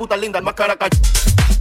en un planeta lejano.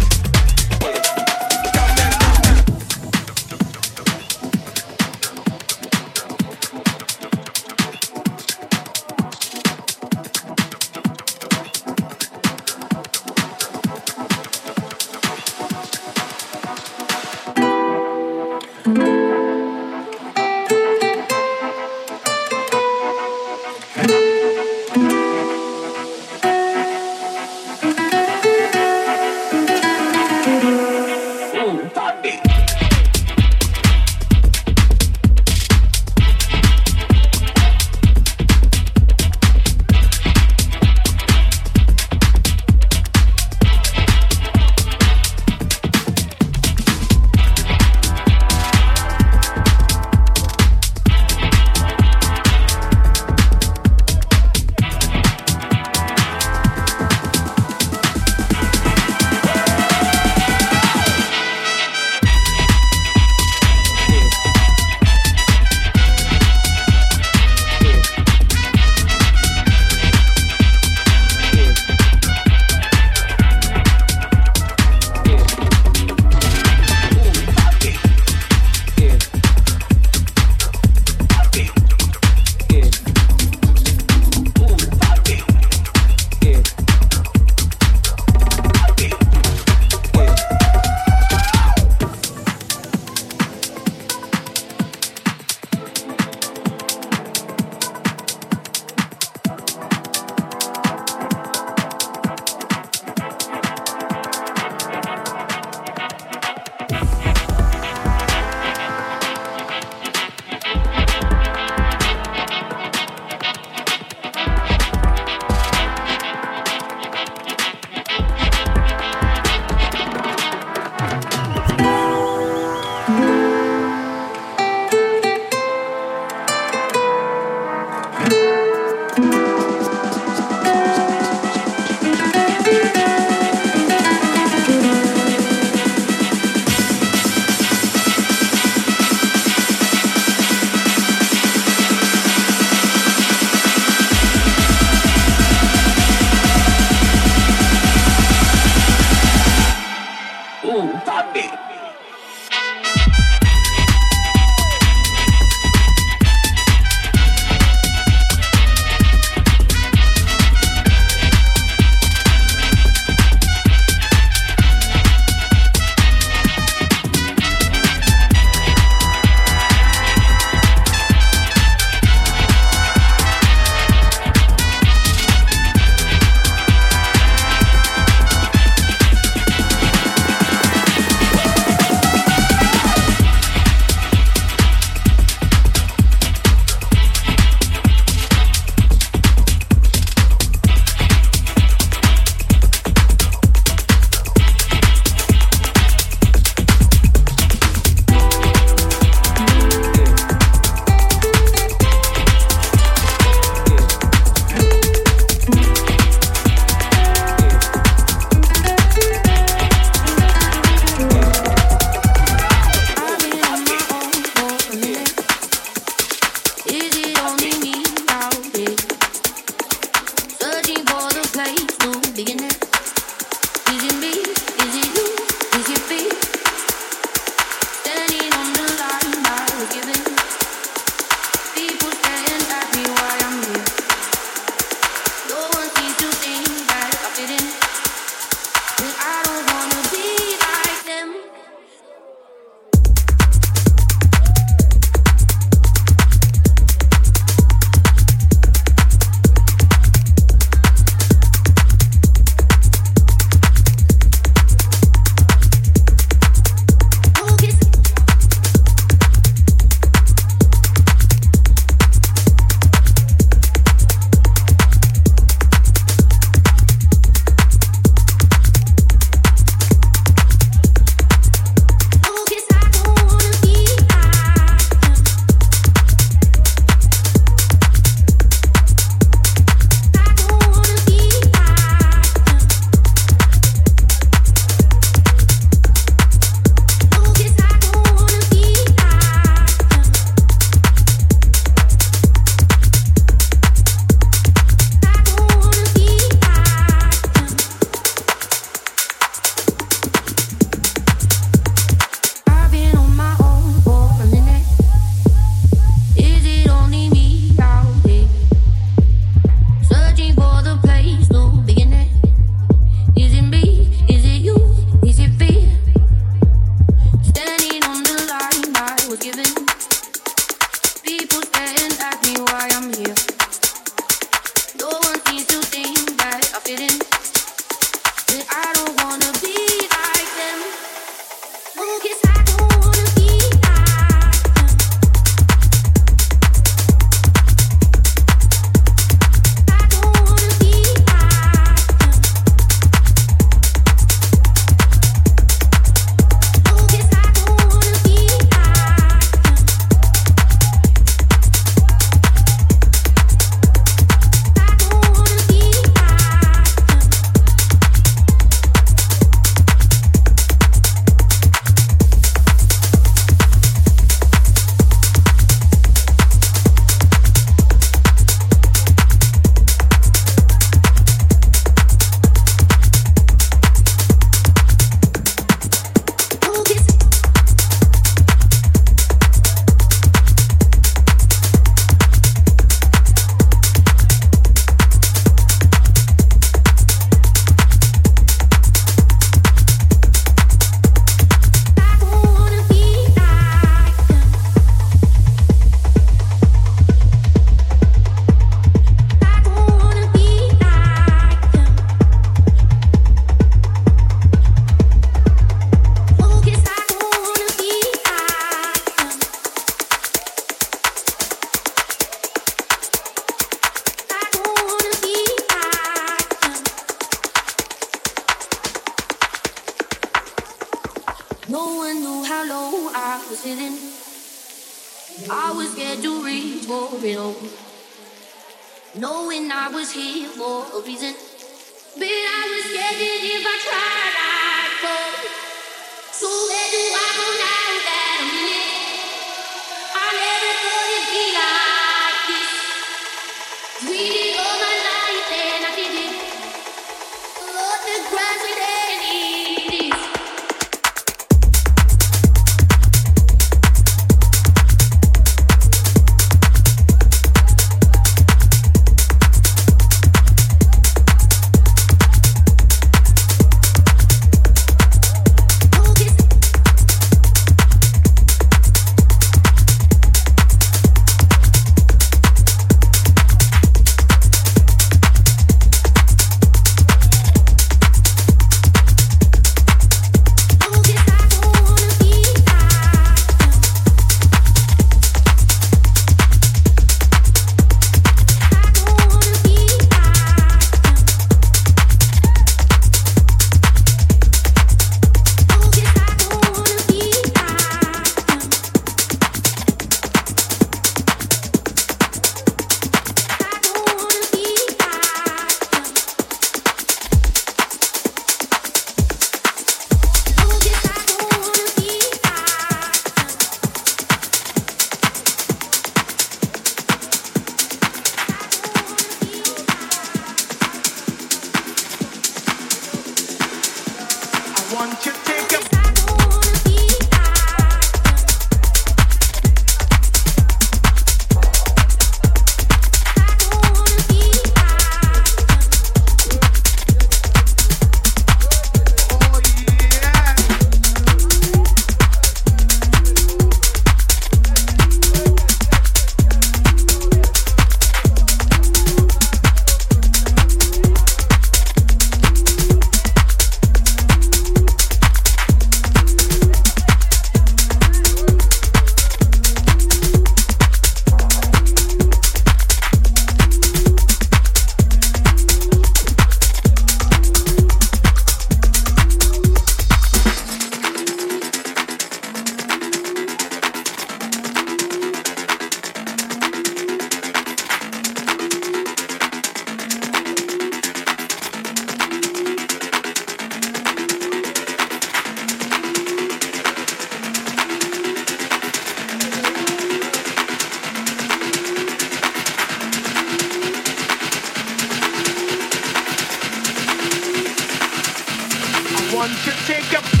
one should take up.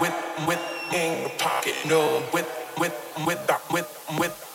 with with in the pocket. No with with with with with.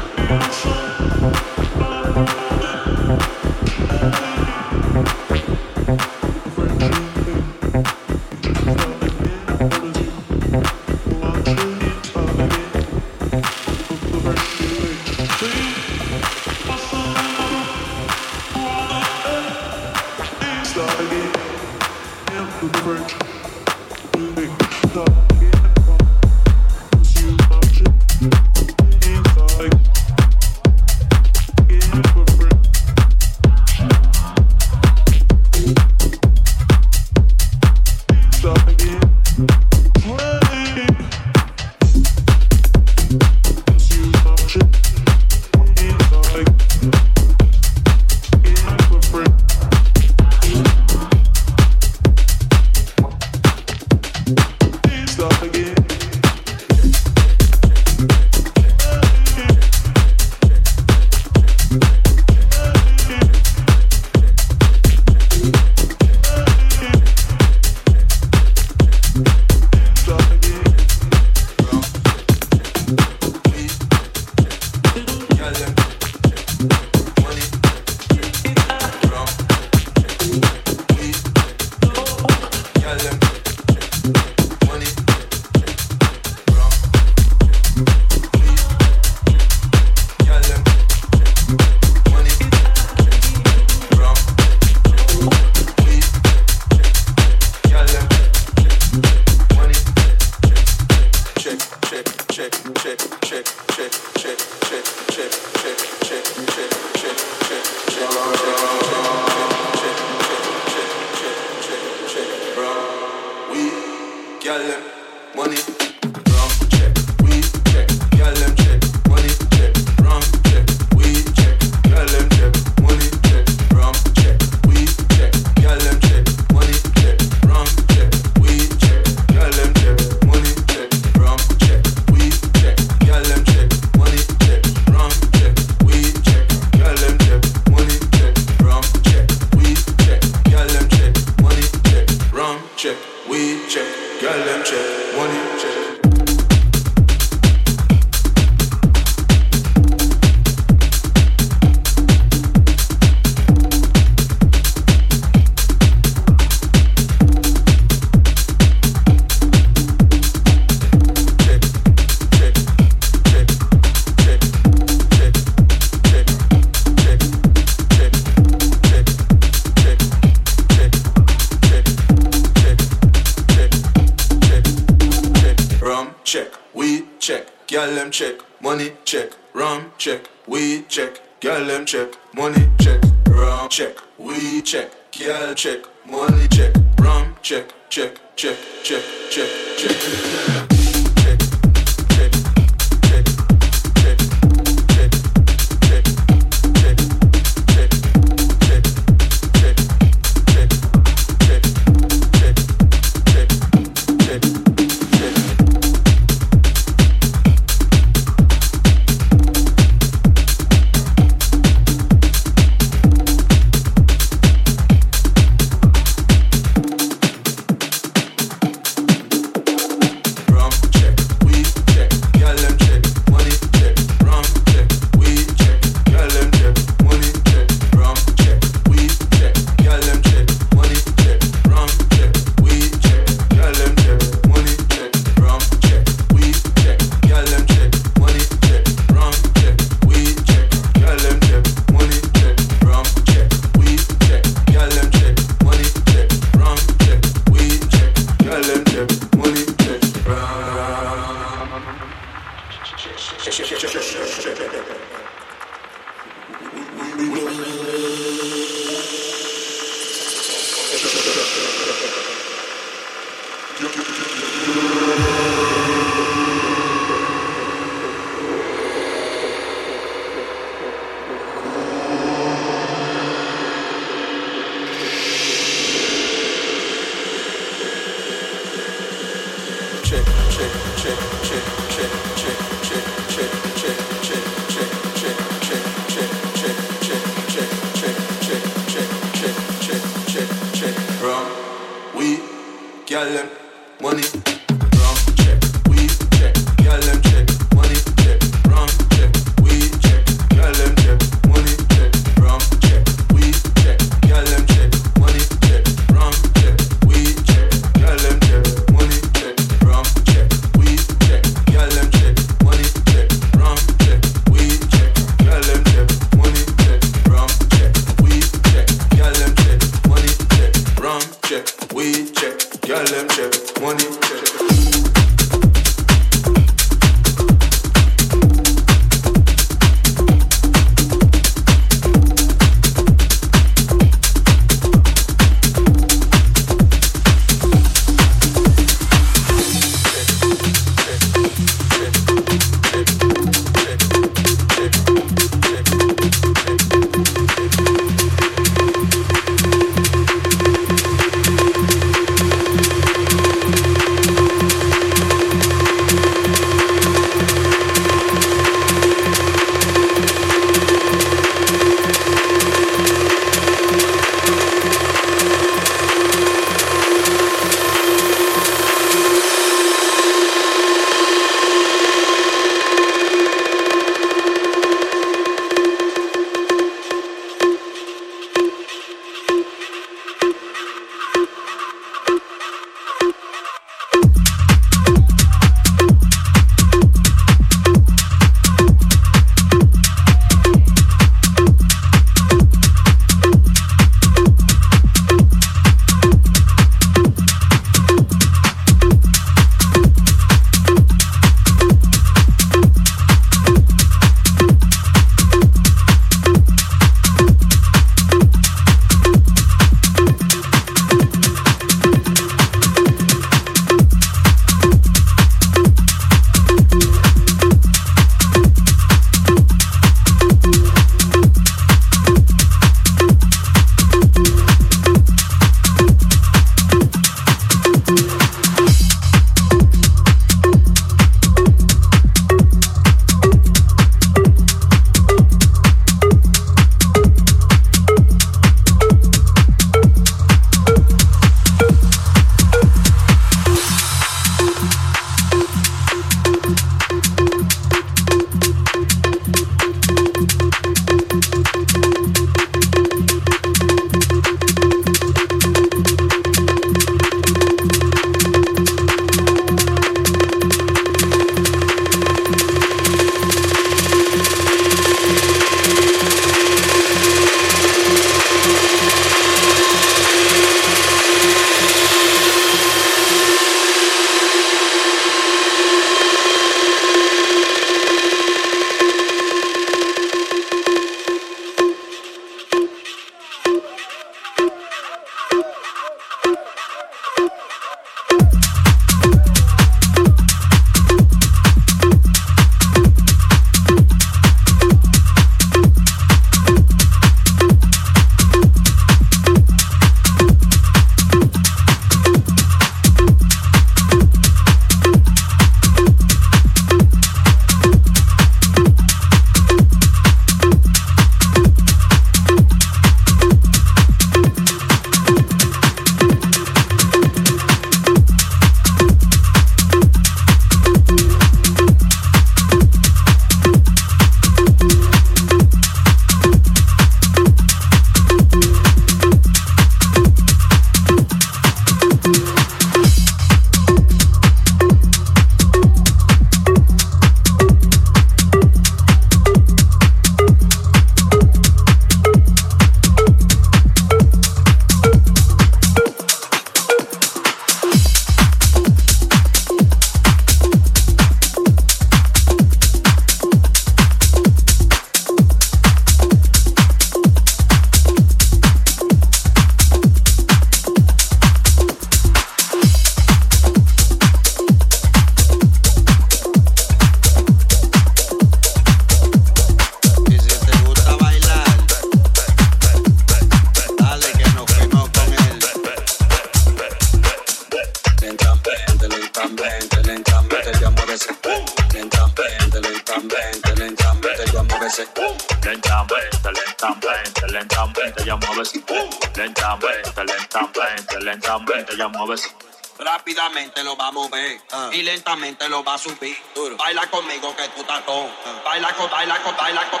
lentamente lo va a mover ah. y lentamente lo va a subir. Baila conmigo que tú estás con. Ah. Baila con, baila con, baila con.